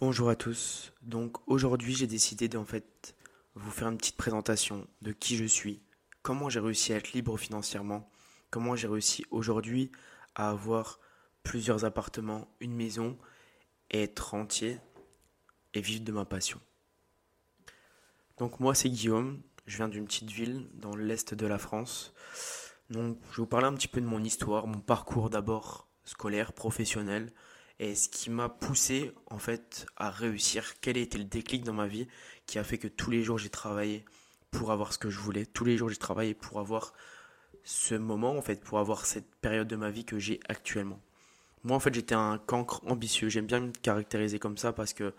Bonjour à tous. Donc aujourd'hui j'ai décidé d'en fait vous faire une petite présentation de qui je suis, comment j'ai réussi à être libre financièrement, comment j'ai réussi aujourd'hui à avoir plusieurs appartements, une maison, être entier et vivre de ma passion. Donc moi c'est Guillaume, je viens d'une petite ville dans l'est de la France. Donc je vais vous parler un petit peu de mon histoire, mon parcours d'abord scolaire, professionnel, et ce qui m'a poussé en fait à réussir. Quel été le déclic dans ma vie qui a fait que tous les jours j'ai travaillé pour avoir ce que je voulais. Tous les jours j'ai travaillé pour avoir ce moment en fait, pour avoir cette période de ma vie que j'ai actuellement. Moi en fait j'étais un cancre ambitieux. J'aime bien me caractériser comme ça parce que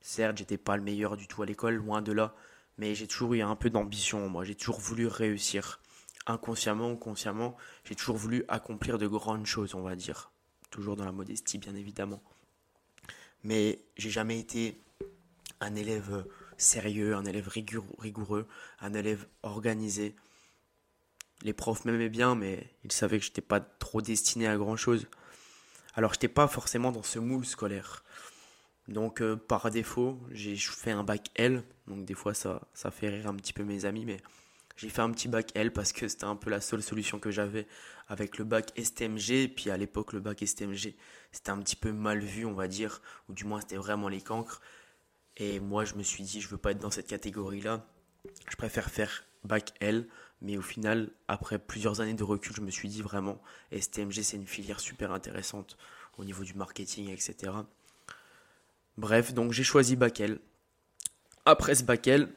certes j'étais pas le meilleur du tout à l'école, loin de là, mais j'ai toujours eu un peu d'ambition. Moi j'ai toujours voulu réussir inconsciemment ou consciemment, j'ai toujours voulu accomplir de grandes choses, on va dire. Toujours dans la modestie, bien évidemment. Mais j'ai jamais été un élève sérieux, un élève rigoureux, un élève organisé. Les profs m'aimaient bien, mais ils savaient que je n'étais pas trop destiné à grand chose. Alors, je n'étais pas forcément dans ce moule scolaire. Donc, euh, par défaut, j'ai fait un bac L. Donc, des fois, ça, ça fait rire un petit peu mes amis, mais j'ai fait un petit bac L parce que c'était un peu la seule solution que j'avais avec le bac STMG. Puis à l'époque, le bac STMG, c'était un petit peu mal vu, on va dire, ou du moins c'était vraiment les cancres. Et moi, je me suis dit, je veux pas être dans cette catégorie-là. Je préfère faire bac L. Mais au final, après plusieurs années de recul, je me suis dit vraiment, STMG, c'est une filière super intéressante au niveau du marketing, etc. Bref, donc j'ai choisi bac L. Après ce bac L,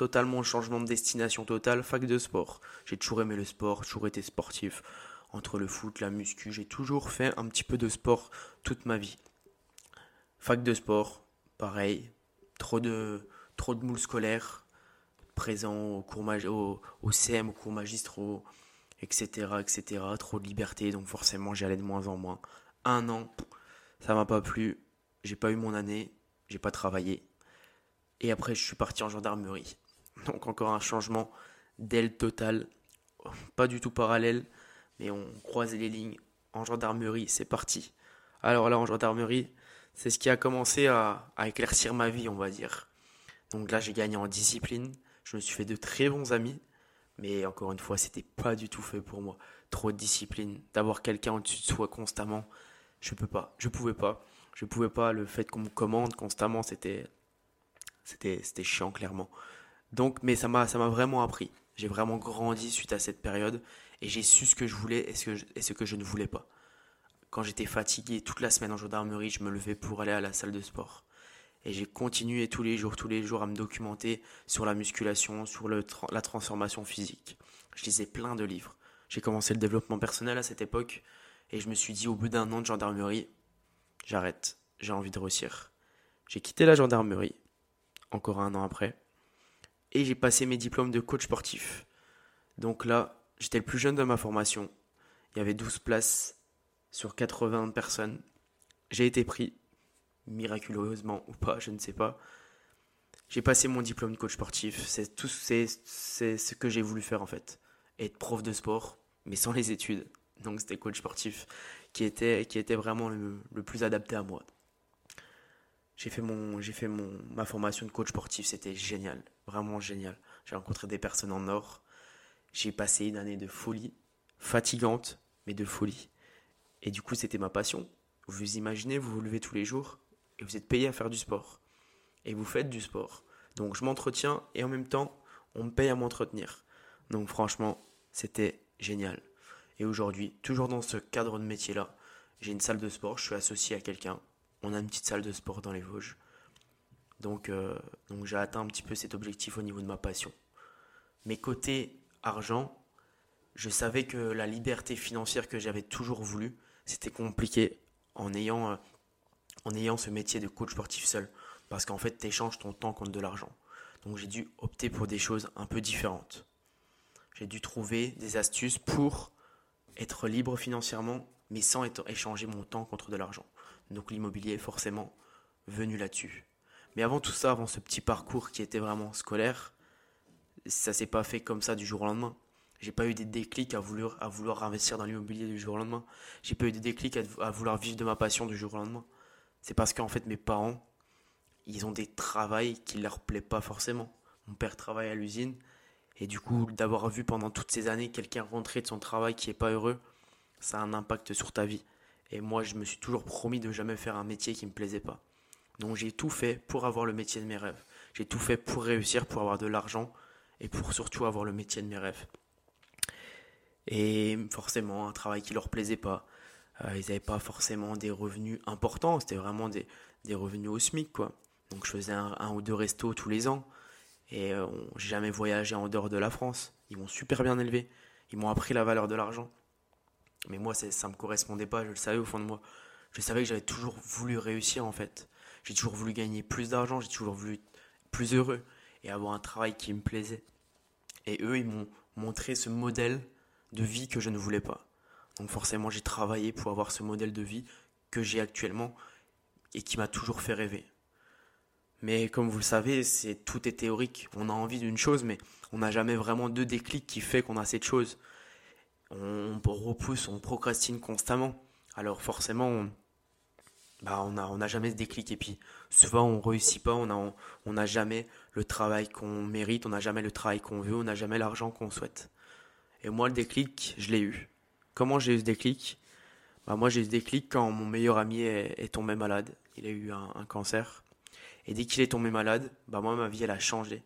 totalement changement de destination totale, fac de sport. J'ai toujours aimé le sport, toujours été sportif. Entre le foot, la muscu, j'ai toujours fait un petit peu de sport toute ma vie. Fac de sport, pareil, trop de, trop de moules scolaires, présent au, cours au, au CM, au cours magistraux, etc., etc. Trop de liberté, donc forcément j'y allais de moins en moins. Un an, ça m'a pas plu, j'ai pas eu mon année, j'ai pas travaillé. Et après, je suis parti en gendarmerie. Donc encore un changement d'aile totale, pas du tout parallèle, mais on croise les lignes en gendarmerie, c'est parti. Alors là, en gendarmerie, c'est ce qui a commencé à, éclaircir ma vie, on va dire. Donc là, j'ai gagné en discipline, je me suis fait de très bons amis, mais encore une fois, c'était pas du tout fait pour moi. Trop de discipline, d'avoir quelqu'un au-dessus de soi constamment, je peux pas, je pouvais pas. Je pouvais pas, le fait qu'on me commande constamment, c'était c'était c'était chiant clairement. Donc, mais ça m'a, ça m'a vraiment appris. J'ai vraiment grandi suite à cette période et j'ai su ce que je voulais et ce que je, et ce que je ne voulais pas. Quand j'étais fatigué toute la semaine en gendarmerie, je me levais pour aller à la salle de sport. Et j'ai continué tous les jours, tous les jours à me documenter sur la musculation, sur le la transformation physique. Je lisais plein de livres. J'ai commencé le développement personnel à cette époque et je me suis dit au bout d'un an de gendarmerie, j'arrête, j'ai envie de réussir. J'ai quitté la gendarmerie, encore un an après, et j'ai passé mes diplômes de coach sportif. Donc là, j'étais le plus jeune de ma formation. Il y avait 12 places sur 80 personnes. J'ai été pris, miraculeusement ou pas, je ne sais pas. J'ai passé mon diplôme de coach sportif. C'est tout, c'est, ce que j'ai voulu faire en fait. Être prof de sport, mais sans les études. Donc c'était coach sportif qui était, qui était vraiment le, le plus adapté à moi. J'ai fait, mon, j'ai fait mon, ma formation de coach sportif, c'était génial, vraiment génial. J'ai rencontré des personnes en or. J'ai passé une année de folie, fatigante, mais de folie. Et du coup, c'était ma passion. Vous imaginez, vous vous levez tous les jours et vous êtes payé à faire du sport. Et vous faites du sport. Donc je m'entretiens et en même temps, on me paye à m'entretenir. Donc franchement, c'était génial. Et aujourd'hui, toujours dans ce cadre de métier-là, j'ai une salle de sport, je suis associé à quelqu'un on a une petite salle de sport dans les Vosges. Donc, euh, donc j'ai atteint un petit peu cet objectif au niveau de ma passion. Mais côté argent, je savais que la liberté financière que j'avais toujours voulu, c'était compliqué en ayant, euh, en ayant ce métier de coach sportif seul. Parce qu'en fait, tu échanges ton temps contre de l'argent. Donc j'ai dû opter pour des choses un peu différentes. J'ai dû trouver des astuces pour être libre financièrement, mais sans échanger mon temps contre de l'argent. Donc l'immobilier est forcément venu là-dessus. Mais avant tout ça, avant ce petit parcours qui était vraiment scolaire, ça s'est pas fait comme ça du jour au lendemain. J'ai pas eu des déclics à vouloir, à vouloir investir dans l'immobilier du jour au lendemain. J'ai pas eu des déclics à, vouloir vivre de ma passion du jour au lendemain. C'est parce qu'en fait mes parents ils ont des travails qui leur plaît pas forcément. Mon père travaille à l'usine et du coup, d'avoir vu pendant toutes ces années quelqu'un rentrer de son travail qui n'est pas heureux, ça a un impact sur ta vie. Et moi, je me suis toujours promis de jamais faire un métier qui ne me plaisait pas. Donc j'ai tout fait pour avoir le métier de mes rêves. J'ai tout fait pour réussir, pour avoir de l'argent et pour surtout avoir le métier de mes rêves. Et forcément, un travail qui leur plaisait pas. Euh, ils n'avaient pas forcément des revenus importants, c'était vraiment des, revenus au SMIC, quoi. Donc je faisais un, un ou deux restos tous les ans. Et euh, j'ai jamais voyagé en dehors de la France. Ils m'ont super bien élevé. Ils m'ont appris la valeur de l'argent. Mais moi, ça ne me correspondait pas, je le savais au fond de moi. Je savais que j'avais toujours voulu réussir en fait. J'ai toujours voulu gagner plus d'argent, j'ai toujours voulu être plus heureux et avoir un travail qui me plaisait. Et eux, ils m'ont montré ce modèle de vie que je ne voulais pas. Donc forcément, j'ai travaillé pour avoir ce modèle de vie que j'ai actuellement et qui m'a toujours fait rêver. Mais comme vous le savez, c'est tout est théorique. On a envie d'une chose, mais on n'a jamais vraiment de déclic qui fait qu'on a cette chose. On, repousse, on procrastine constamment. Alors forcément, on, bah on n'a on a jamais ce déclic. Et puis souvent, on réussit pas, on n'a on a jamais le travail qu'on mérite, on n'a jamais le travail qu'on veut, on n'a jamais l'argent qu'on souhaite. Et moi, le déclic, je l'ai eu. Comment j'ai eu ce déclic? Bah Moi, j'ai eu ce déclic quand mon meilleur ami est, tombé malade. Il a eu un cancer. Et dès qu'il est tombé malade, bah moi, ma vie, elle a changé.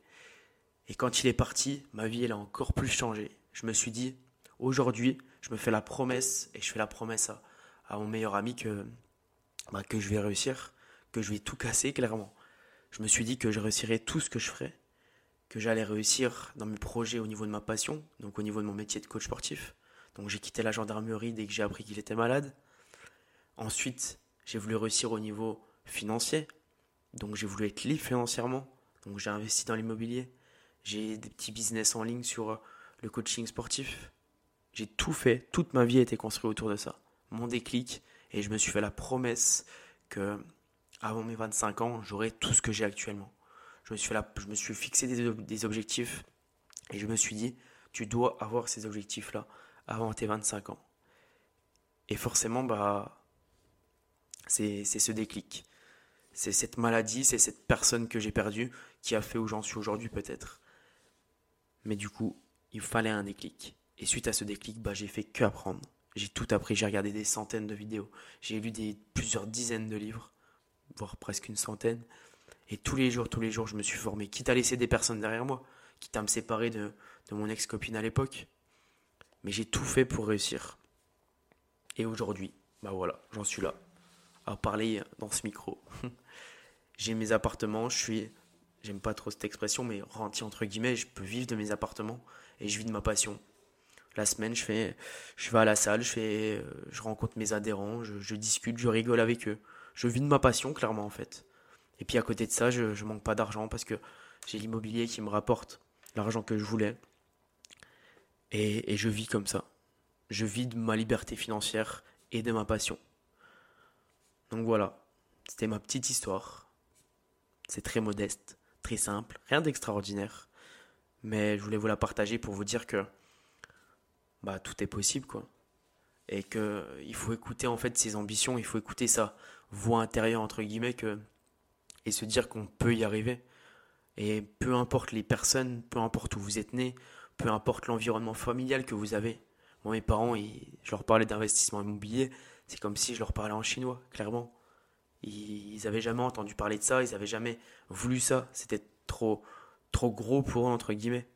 Et quand il est parti, ma vie, elle a encore plus changé. Je me suis dit, aujourd'hui, je me fais la promesse, et je fais la promesse à, mon meilleur ami que, bah, que je vais réussir, que je vais tout casser, clairement. Je me suis dit que je réussirais tout ce que je ferais, que j'allais réussir dans mes projets au niveau de ma passion, donc au niveau de mon métier de coach sportif. Donc j'ai quitté la gendarmerie dès que j'ai appris qu'il était malade. Ensuite, j'ai voulu réussir au niveau financier, donc j'ai voulu être libre financièrement. Donc j'ai investi dans l'immobilier. J'ai des petits business en ligne sur euh, le coaching sportif. J'ai tout fait. Toute ma vie a été construite autour de ça. Mon déclic. Et je me suis fait la promesse que avant mes 25 ans, j'aurai tout ce que j'ai actuellement. Je me suis, fait je me suis fixé des, objectifs. Et je me suis dit, tu dois avoir ces objectifs-là avant tes 25 ans. Et forcément, bah, c'est ce déclic. C'est cette maladie, c'est cette personne que j'ai perdue qui a fait où j'en suis aujourd'hui peut-être. Mais du coup, il fallait un déclic. Et suite à ce déclic, bah, j'ai fait que apprendre. J'ai tout appris, j'ai regardé des centaines de vidéos, j'ai lu des, plusieurs dizaines de livres, voire presque une centaine. Et tous les jours, tous les jours, je me suis formé, quitte à laisser des personnes derrière moi, quitte à me séparer de, de mon ex-copine à l'époque. Mais j'ai tout fait pour réussir. Et aujourd'hui, bah voilà, j'en suis là, à parler dans ce micro. j'ai mes appartements, je suis, j'aime pas trop cette expression, mais rentier entre guillemets, je peux vivre de mes appartements et je vis de ma passion. La semaine, je fais, je vais à la salle, je fais, je rencontre mes adhérents, je, discute, je rigole avec eux. Je vis de ma passion, clairement, en fait. Et puis à côté de ça, je, je manque pas d'argent parce que j'ai l'immobilier qui me rapporte l'argent que je voulais. Et, et je vis comme ça. Je vis de ma liberté financière et de ma passion. Donc voilà, c'était ma petite histoire. C'est très modeste, très simple, rien d'extraordinaire. Mais je voulais vous la partager pour vous dire que bah, tout est possible, quoi. Et que il faut écouter en fait ses ambitions, il faut écouter sa voix intérieure, entre guillemets, que, et se dire qu'on peut y arriver. Et peu importe les personnes, peu importe où vous êtes né, peu importe l'environnement familial que vous avez. Moi, mes parents, je leur parlais d'investissement immobilier, c'est comme si je leur parlais en chinois, clairement. Ils n'avaient jamais entendu parler de ça, ils n'avaient jamais voulu ça. C'était trop, trop gros pour eux, entre guillemets.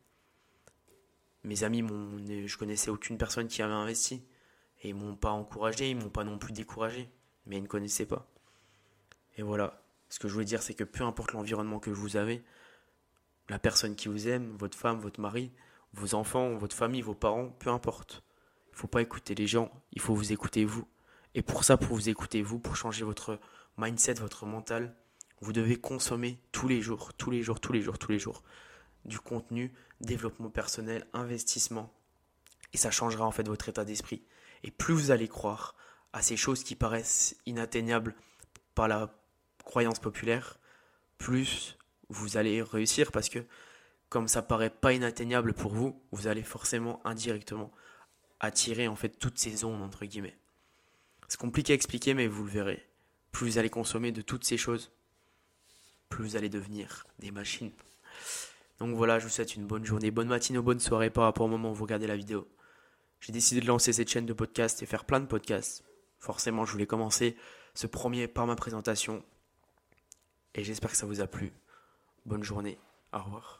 Mes amis, je connaissais aucune personne qui avait investi. Et ils m'ont pas encouragé, ils m'ont pas non plus découragé. Mais ils ne connaissaient pas. Et voilà. Ce que je voulais dire, c'est que peu importe l'environnement que vous avez, la personne qui vous aime, votre femme, votre mari, vos enfants, votre famille, vos parents, peu importe. Il ne faut pas écouter les gens, il faut vous écouter vous. Et pour ça, pour vous écouter vous, pour changer votre mindset, votre mental, vous devez consommer tous les jours, tous les jours, tous les jours, tous les jours du contenu, développement personnel, investissement. Et ça changera en fait votre état d'esprit. Et plus vous allez croire à ces choses qui paraissent inatteignables par la croyance populaire, plus vous allez réussir parce que comme ça paraît pas inatteignable pour vous, vous allez forcément indirectement attirer en fait toutes ces ondes entre guillemets. C'est compliqué à expliquer mais vous le verrez plus vous allez consommer de toutes ces choses, plus vous allez devenir des machines. Donc voilà, je vous souhaite une bonne journée, bonne matinée ou bonne soirée par rapport au moment où vous regardez la vidéo. J'ai décidé de lancer cette chaîne de podcast et faire plein de podcasts. Forcément, je voulais commencer ce premier par ma présentation. Et j'espère que ça vous a plu. Bonne journée. Au revoir.